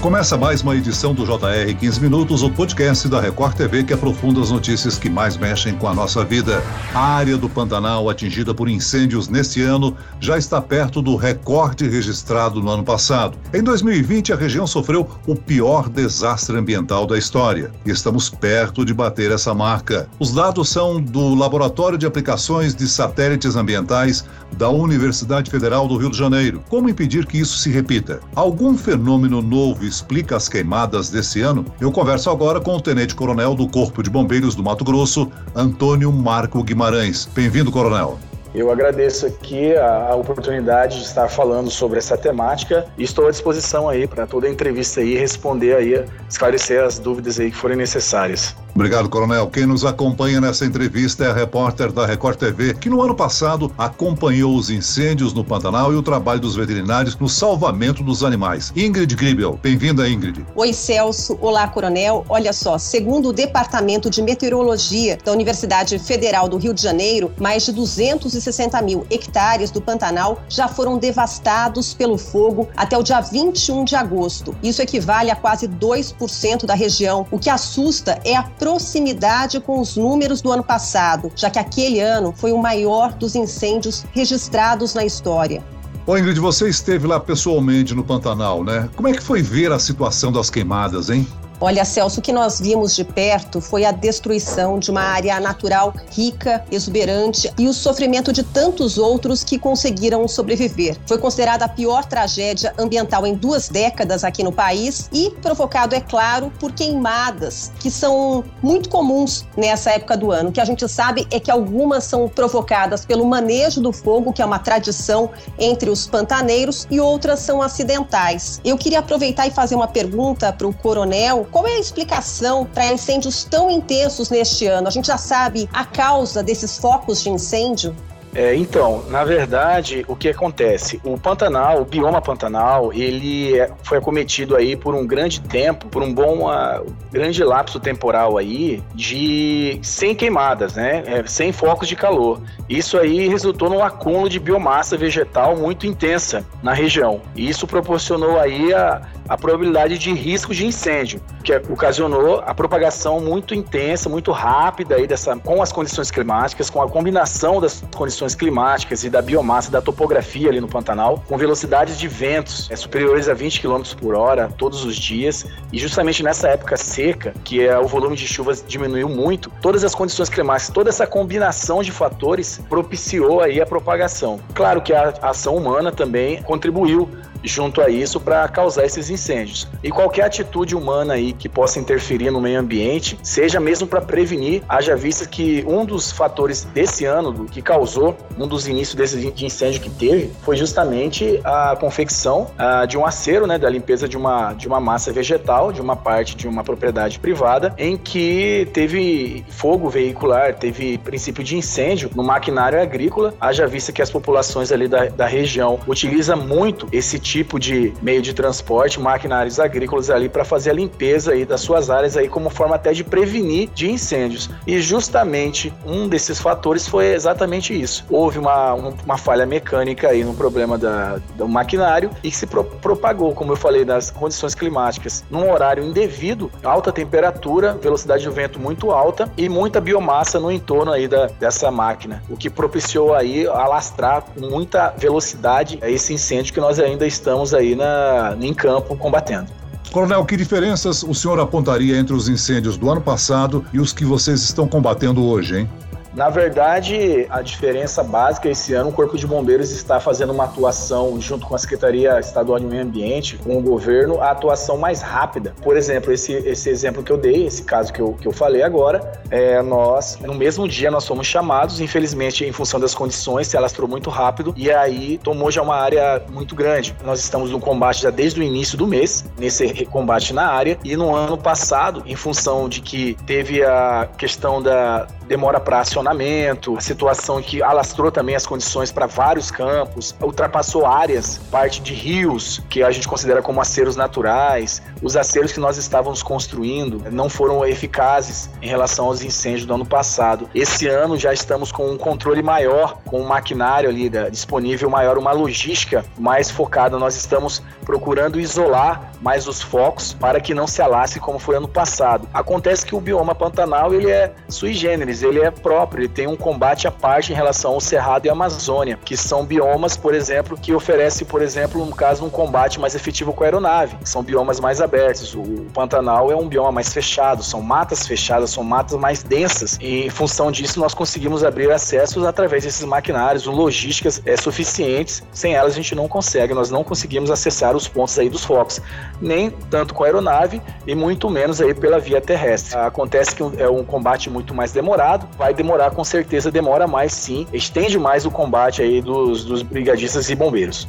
Começa mais uma edição do JR 15 Minutos, o podcast da Record TV que aprofunda as notícias que mais mexem com a nossa vida. A área do Pantanal atingida por incêndios neste ano já está perto do recorde registrado no ano passado. Em 2020, a região sofreu o pior desastre ambiental da história e estamos perto de bater essa marca. Os dados são do Laboratório de Aplicações de Satélites Ambientais da Universidade Federal do Rio de Janeiro. Como impedir que isso se repita? Algum fenômeno novo explica as queimadas desse ano? Eu converso agora com o Tenente Coronel do Corpo de Bombeiros do Mato Grosso, Antônio Marco Guimarães. Bem-vindo, Coronel. Eu agradeço aqui a, a, oportunidade de estar falando sobre essa temática e estou à disposição aí para toda a entrevista aí responder aí, esclarecer as dúvidas aí que forem necessárias. Obrigado, Coronel. Quem nos acompanha nessa entrevista é a repórter da Record TV, que no ano passado acompanhou os incêndios no Pantanal e o trabalho dos veterinários no salvamento dos animais. Ingrid Gribel. Bem-vinda, Ingrid. Oi, Celso. Olá, Coronel. Olha só, segundo o Departamento de Meteorologia da Universidade Federal do Rio de Janeiro, mais de 260 mil hectares do Pantanal já foram devastados pelo fogo até o dia 21 de agosto. Isso equivale a quase 2% da região. O que assusta é a proximidade com os números do ano passado, já que aquele ano foi o maior dos incêndios registrados na história. Ô Ingrid, você esteve lá pessoalmente no Pantanal, né? Como é que foi ver a situação das queimadas, hein? Olha, Celso, o que nós vimos de perto foi a destruição de uma área natural rica, exuberante e o sofrimento de tantos outros que conseguiram sobreviver. Foi considerada a pior tragédia ambiental em duas décadas aqui no país e provocado, é claro, por queimadas que são muito comuns nessa época do ano. O que a gente sabe é que algumas são provocadas pelo manejo do fogo, que é uma tradição entre os pantaneiros, e outras são acidentais. Eu queria aproveitar e fazer uma pergunta para o coronel qual é a explicação para incêndios tão intensos neste ano? A gente já sabe a causa desses focos de incêndio? É, então, na verdade, o que acontece? O Pantanal, o bioma Pantanal, ele é, foi acometido aí por um grande tempo, por um bom, uh, grande lapso temporal aí de sem queimadas, né? É, sem focos de calor. Isso aí resultou num acúmulo de biomassa vegetal muito intensa na região. E isso proporcionou aí a, a probabilidade de risco de incêndio, que ocasionou a propagação muito intensa, muito rápida aí dessa, com as condições climáticas, com a combinação das condições climáticas e da biomassa, da topografia ali no Pantanal, com velocidades de ventos é, superiores a 20 km por hora todos os dias. E justamente nessa época seca, que é, o volume de chuvas diminuiu muito, todas as condições climáticas, toda essa combinação de fatores propiciou aí a propagação. Claro que a ação humana também contribuiu junto a isso para causar esses incêndios. E qualquer atitude humana aí que possa interferir no meio ambiente, seja mesmo para prevenir, haja vista que um dos fatores desse ano que causou um dos inícios desse de incêndio que teve foi justamente a confecção de um acero, né, da limpeza de uma de uma massa vegetal, de uma parte de uma propriedade privada, em que teve fogo veicular, teve princípio de incêndio no maquinário agrícola, haja vista que as populações ali da, da região utilizam muito esse tipo de meio de transporte, maquinários agrícolas ali para fazer a limpeza aí das suas áreas aí como forma até de prevenir de incêndios. E justamente um desses fatores foi exatamente isso. Houve uma, uma falha mecânica aí no problema da, do maquinário e que se pro, propagou, como eu falei, das condições climáticas, num horário indevido, alta temperatura, velocidade do vento muito alta e muita biomassa no entorno aí da, dessa máquina, o que propiciou aí alastrar com muita velocidade esse incêndio que nós ainda estamos estamos aí na, em campo combatendo. Coronel, que diferenças o senhor apontaria entre os incêndios do ano passado e os que vocês estão combatendo hoje, hein? Na verdade, a diferença básica esse ano, o Corpo de Bombeiros está fazendo uma atuação junto com a Secretaria Estadual de Meio Ambiente, com o governo, a atuação mais rápida. Por exemplo, esse, esse exemplo que eu dei, esse caso que eu, que eu falei agora, é, nós, no mesmo dia, nós fomos chamados, infelizmente, em função das condições, se alastrou muito rápido e aí tomou já uma área muito grande. Nós estamos no combate já desde o início do mês, nesse combate na área, e no ano passado, em função de que teve a questão da, demora para acionamento, a situação que alastrou também as condições para vários campos, ultrapassou áreas, parte de rios que a gente considera como aceros naturais, os aceros que nós estávamos construindo não foram eficazes em relação aos incêndios do ano passado. Esse ano já estamos com um controle maior, com um maquinário ali disponível maior, uma logística mais focada. Nós estamos procurando isolar mais os focos para que não se alastre como foi ano passado. Acontece que o bioma Pantanal ele é sui generis, ele é próprio, ele tem um combate à parte em relação ao Cerrado e Amazônia, que são biomas, por exemplo, que oferece, por exemplo, no caso, um combate mais efetivo com a aeronave. São biomas mais abertos. O Pantanal é um bioma mais fechado, são matas fechadas, são matas mais densas. E em função disso, nós conseguimos abrir acessos através desses maquinários, logísticas é, suficientes. Sem elas, a gente não consegue, nós não conseguimos acessar os pontos aí dos focos, nem tanto com a aeronave e muito menos aí pela via terrestre. Acontece que é um combate muito mais demorado, vai demorar com certeza, demora mais sim, estende mais o combate aí dos, dos brigadistas e bombeiros.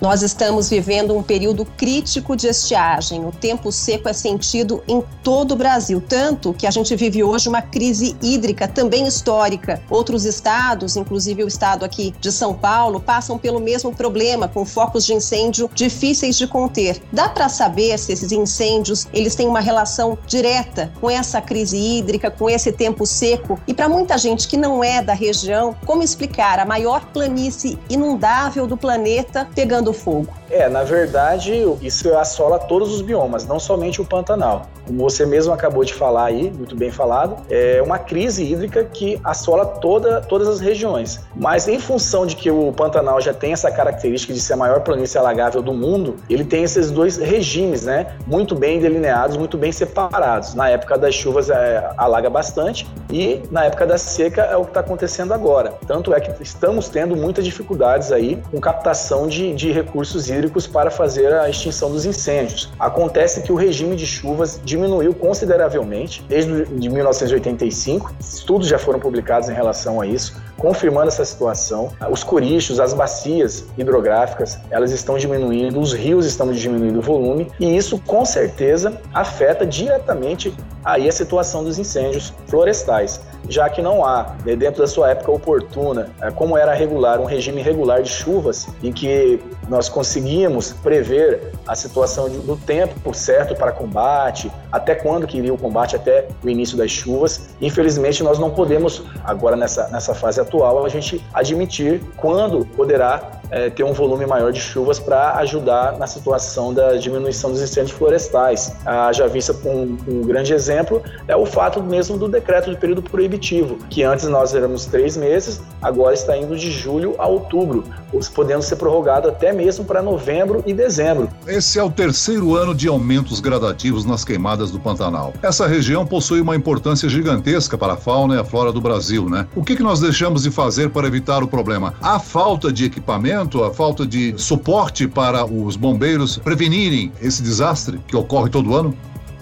Nós estamos vivendo um período crítico de estiagem. O tempo seco é sentido em todo o Brasil, tanto que a gente vive hoje uma crise hídrica também histórica. Outros estados, inclusive o estado aqui de São Paulo, passam pelo mesmo problema, com focos de incêndio difíceis de conter. Dá para saber se esses incêndios eles têm uma relação direta com essa crise hídrica, com esse tempo seco? E para muita gente que não é da região, como explicar a maior planície inundável do planeta pegando do fogo. É, na verdade, isso assola todos os biomas, não somente o Pantanal. Como você mesmo acabou de falar aí, muito bem falado, é uma crise hídrica que assola toda, todas as regiões. Mas em função de que o Pantanal já tem essa característica de ser a maior planície alagável do mundo, ele tem esses dois regimes, né? Muito bem delineados, muito bem separados. Na época das chuvas é, alaga bastante e na época da seca é o que está acontecendo agora. Tanto é que estamos tendo muitas dificuldades aí com captação de, de recursos hídricos para fazer a extinção dos incêndios. Acontece que o regime de chuvas diminuiu consideravelmente desde de 1985. Estudos já foram publicados em relação a isso, confirmando essa situação. Os corichos, as bacias hidrográficas, elas estão diminuindo, os rios estão diminuindo o volume e isso com certeza afeta diretamente aí a situação dos incêndios florestais já que não há, né, dentro da sua época oportuna, é, como era regular, um regime regular de chuvas, em que nós conseguíamos prever a situação do tempo certo para combate, até quando que iria o combate, até o início das chuvas. Infelizmente, nós não podemos, agora nessa, nessa fase atual, a gente admitir quando poderá é, ter um volume maior de chuvas para ajudar na situação da diminuição dos incêndios florestais. A já vista um, um grande exemplo é o fato mesmo do decreto de período proibitivo, que antes nós éramos três meses, agora está indo de julho a outubro, podendo ser prorrogado até mesmo para novembro e dezembro. Esse é o terceiro ano de aumentos gradativos nas queimadas do Pantanal. Essa região possui uma importância gigantesca para a fauna e a flora do Brasil, né? O que, que nós deixamos de fazer para evitar o problema? A falta de equipamento a falta de suporte para os bombeiros prevenirem esse desastre que ocorre todo ano?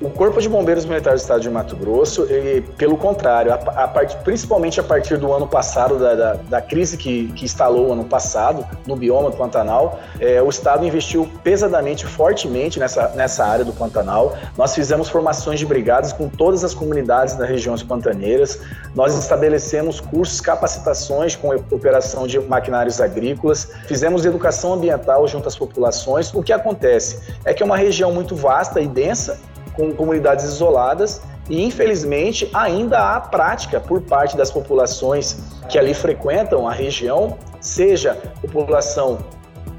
O Corpo de Bombeiros Militares do Estado de Mato Grosso, ele, pelo contrário, a, a part, principalmente a partir do ano passado, da, da, da crise que, que instalou ano passado no bioma do Pantanal, é, o Estado investiu pesadamente, fortemente nessa, nessa área do Pantanal. Nós fizemos formações de brigadas com todas as comunidades das regiões pantaneiras, nós estabelecemos cursos, capacitações com operação de maquinários agrícolas, fizemos educação ambiental junto às populações. O que acontece é que é uma região muito vasta e densa, com comunidades isoladas e infelizmente ainda há prática por parte das populações que ali frequentam a região, seja população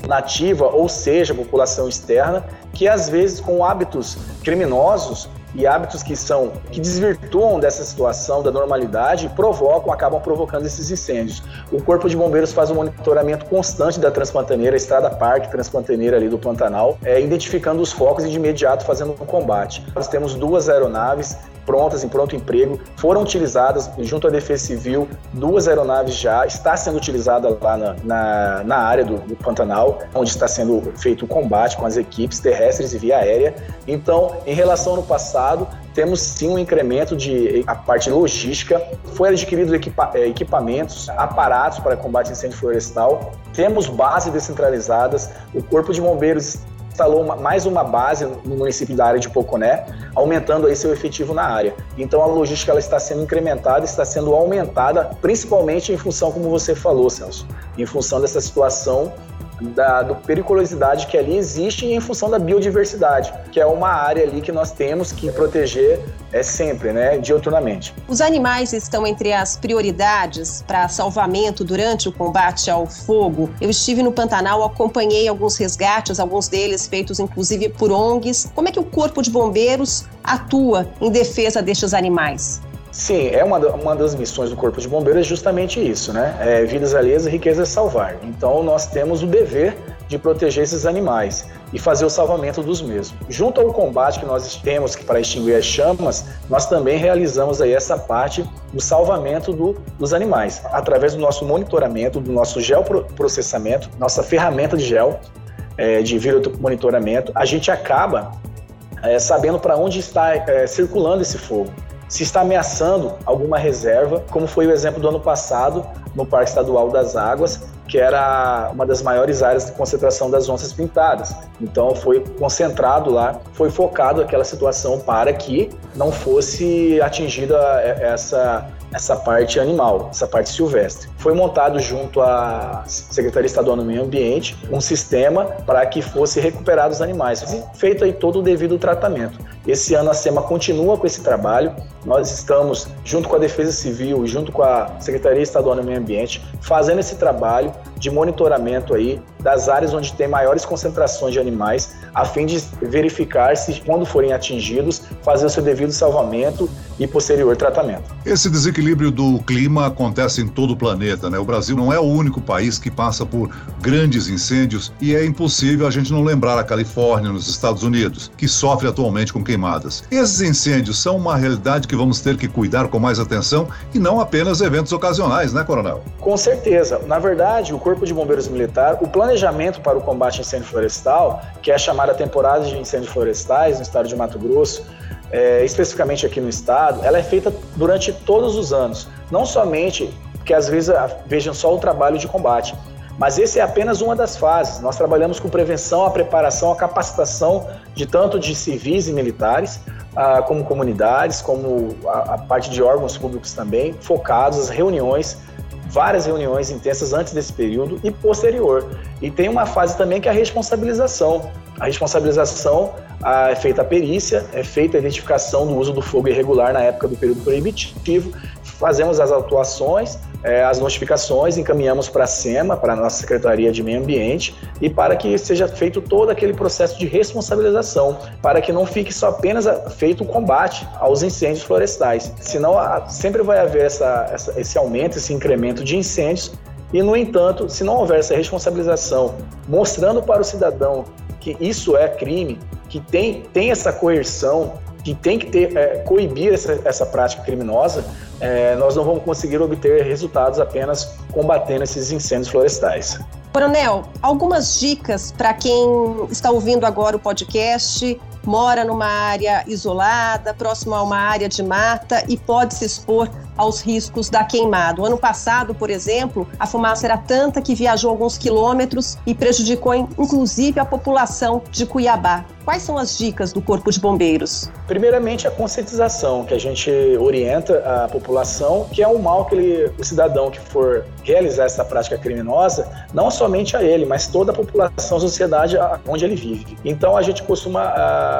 nativa ou seja população externa, que às vezes com hábitos criminosos e hábitos que são que desvirtuam dessa situação da normalidade provocam, acabam provocando esses incêndios. O Corpo de Bombeiros faz um monitoramento constante da Transpantaneira, Estrada Parque Transpantaneira ali do Pantanal, é, identificando os focos e de imediato fazendo um combate. Nós temos duas aeronaves prontas, em pronto emprego, foram utilizadas junto à Defesa Civil, duas aeronaves já, está sendo utilizada lá na, na, na área do, do, Pantanal, onde está sendo feito o combate com as equipes terrestres e via aérea. Então, em relação ao passado, temos sim um incremento de a parte logística, foi adquirido equipa, eh, equipamentos, aparatos para combate a incêndio florestal, temos bases descentralizadas, o Corpo de Bombeiros instalou uma, mais uma base no município da área de Poconé, aumentando aí seu efetivo na área. Então a logística ela está sendo incrementada, está sendo aumentada, principalmente em função, como você falou, Celso, em função dessa situação da do periculosidade que ali existe em função da biodiversidade, que é uma área ali que nós temos que proteger é sempre, né, diuturnamente. Os animais estão entre as prioridades para salvamento durante o combate ao fogo. Eu estive no Pantanal, acompanhei alguns resgates, alguns deles feitos inclusive por ONGs. Como é que o Corpo de Bombeiros atua em defesa destes animais? Sim, é uma, uma das missões do Corpo de Bombeiros é justamente isso, né? É, vidas alheias e riqueza salvar. Então nós temos o dever de proteger esses animais e fazer o salvamento dos mesmos. Junto ao combate que nós temos para extinguir as chamas, nós também realizamos aí essa parte do salvamento do, dos animais, através do nosso monitoramento, do nosso geoprocessamento, nossa ferramenta de gel, é, de monitoramento, a gente acaba é, sabendo para onde está é, circulando esse fogo se está ameaçando alguma reserva, como foi o exemplo do ano passado no Parque Estadual das Águas, que era uma das maiores áreas de concentração das onças pintadas. Então foi concentrado lá, foi focado aquela situação para que não fosse atingida essa essa parte animal, essa parte silvestre. Foi montado junto à Secretaria Estadual do Meio Ambiente um sistema para que fosse recuperado os animais, feito aí todo o devido tratamento. Esse ano a SEMA continua com esse trabalho. Nós estamos, junto com a Defesa Civil, junto com a Secretaria Estadual do Meio Ambiente, fazendo esse trabalho de monitoramento aí das áreas onde tem maiores concentrações de animais, a fim de verificar se, quando forem atingidos, fazer o seu devido salvamento e posterior tratamento. Esse desequilíbrio do clima acontece em todo o planeta, né? O Brasil não é o único país que passa por grandes incêndios e é impossível a gente não lembrar a Califórnia, nos Estados Unidos, que sofre atualmente com queimadas. Esses incêndios são uma realidade que vamos ter que cuidar com mais atenção e não apenas eventos ocasionais, né, Coronel? Com certeza. Na verdade, o Corpo de Bombeiros Militar, o planejamento para o combate a incêndio florestal, que é a chamada temporada de incêndios florestais no estado de Mato Grosso, é, especificamente aqui no estado, ela é feita durante todos os anos. Não somente que às vezes vejam só o trabalho de combate, mas esse é apenas uma das fases. Nós trabalhamos com prevenção, a preparação, a capacitação de tanto de civis e militares, ah, como comunidades, como a, parte de órgãos públicos também, focados, as reuniões, várias reuniões intensas antes desse período e posterior. E tem uma fase também que é a responsabilização. A responsabilização ah, é feita a perícia, é feita a identificação do uso do fogo irregular na época do período proibitivo, fazemos as atuações, é, as notificações, encaminhamos para a SEMA, para a nossa Secretaria de Meio Ambiente, e para que seja feito todo aquele processo de responsabilização, para que não fique só apenas feito o combate aos incêndios florestais. Senão sempre vai haver essa, essa, esse aumento, esse incremento de incêndios, e, no entanto, se não houver essa responsabilização, mostrando para o cidadão que isso é crime, que tem, tem essa coerção, que tem que ter, é, coibir essa, essa prática criminosa, é, nós não vamos conseguir obter resultados apenas combatendo esses incêndios florestais. Coronel, algumas dicas para quem está ouvindo agora o podcast, mora numa área isolada, próximo a uma área de mata e pode se expor aos riscos da queimada. O ano passado, por exemplo, a fumaça era tanta que viajou alguns quilômetros e prejudicou inclusive a população de Cuiabá. Quais são as dicas do Corpo de Bombeiros? Primeiramente, a conscientização, que a gente orienta a população, que é um mal que ele, o cidadão que for realizar essa prática criminosa, não somente a ele, mas toda a população, a sociedade onde ele vive. Então, a gente costuma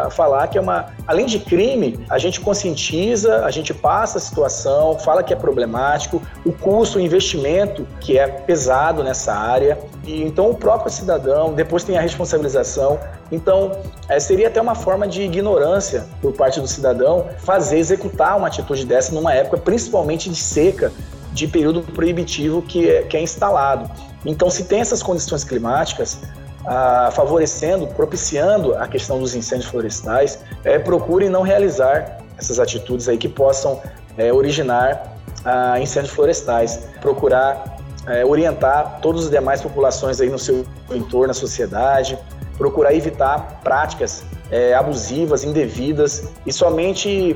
uh, falar que é uma, além de crime, a gente conscientiza, a gente passa a situação, fala que é problemático, o custo, o investimento que é pesado nessa área. E então o próprio cidadão, depois tem a responsabilização. Então, é, seria até uma forma de ignorância por parte do cidadão fazer, executar uma atitude dessa numa época principalmente de seca, de período proibitivo que é, que é instalado. Então, se tem essas condições climáticas, ah, favorecendo, propiciando a questão dos incêndios florestais, é, procure não realizar essas atitudes aí que possam é, originar ah, incêndios florestais. Procurar é, orientar todas as demais populações aí no seu entorno, na sociedade, procurar evitar práticas é, abusivas, indevidas e somente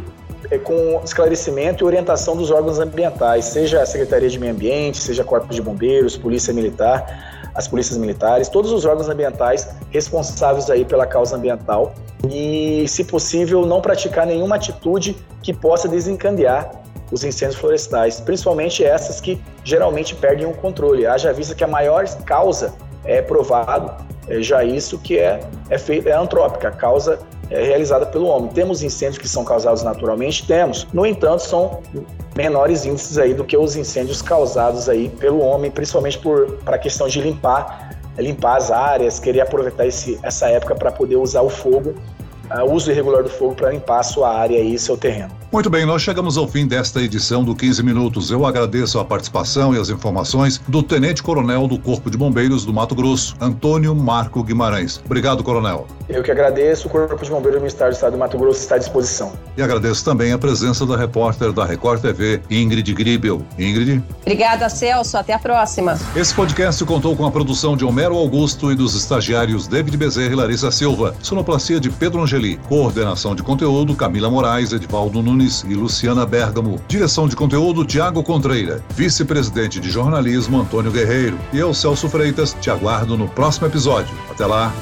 é, com esclarecimento e orientação dos órgãos ambientais, seja a Secretaria de Meio Ambiente, seja Corpo de Bombeiros, Polícia Militar, as polícias militares, todos os órgãos ambientais responsáveis aí pela causa ambiental e, se possível, não praticar nenhuma atitude que possa desencadear os incêndios florestais, principalmente essas que geralmente perdem o controle. Haja vista que a maior causa é provado é já isso que é, é, feito, é antrópica, a causa é realizada pelo homem. Temos incêndios que são causados naturalmente? Temos. No entanto, são menores índices aí do que os incêndios causados aí pelo homem, principalmente para a questão de limpar limpar as áreas, querer aproveitar esse, essa época para poder usar o fogo uh, uso irregular do fogo para limpar a sua área e seu terreno. Muito bem, nós chegamos ao fim desta edição do 15 Minutos. Eu agradeço a participação e as informações do Tenente Coronel do Corpo de Bombeiros do Mato Grosso, Antônio Marco Guimarães. Obrigado, Coronel. Eu que agradeço. O Corpo de Bombeiros do Ministério do Estado do Mato Grosso está à disposição. E agradeço também a presença da repórter da Record TV, Ingrid Gribel. Ingrid? Obrigada, Celso. Até a próxima. Esse podcast contou com a produção de Homero Augusto e dos estagiários David Bezerra e Larissa Silva. Sonoplastia de Pedro Angel Angeli. Coordenação de conteúdo, Camila Moraes, Edvaldo Nunes e Luciana Bergamo. Direção de conteúdo, Tiago Contreira. Vice-presidente de jornalismo, Antônio Guerreiro. E eu, Celso Freitas, te aguardo no próximo episódio. Até lá!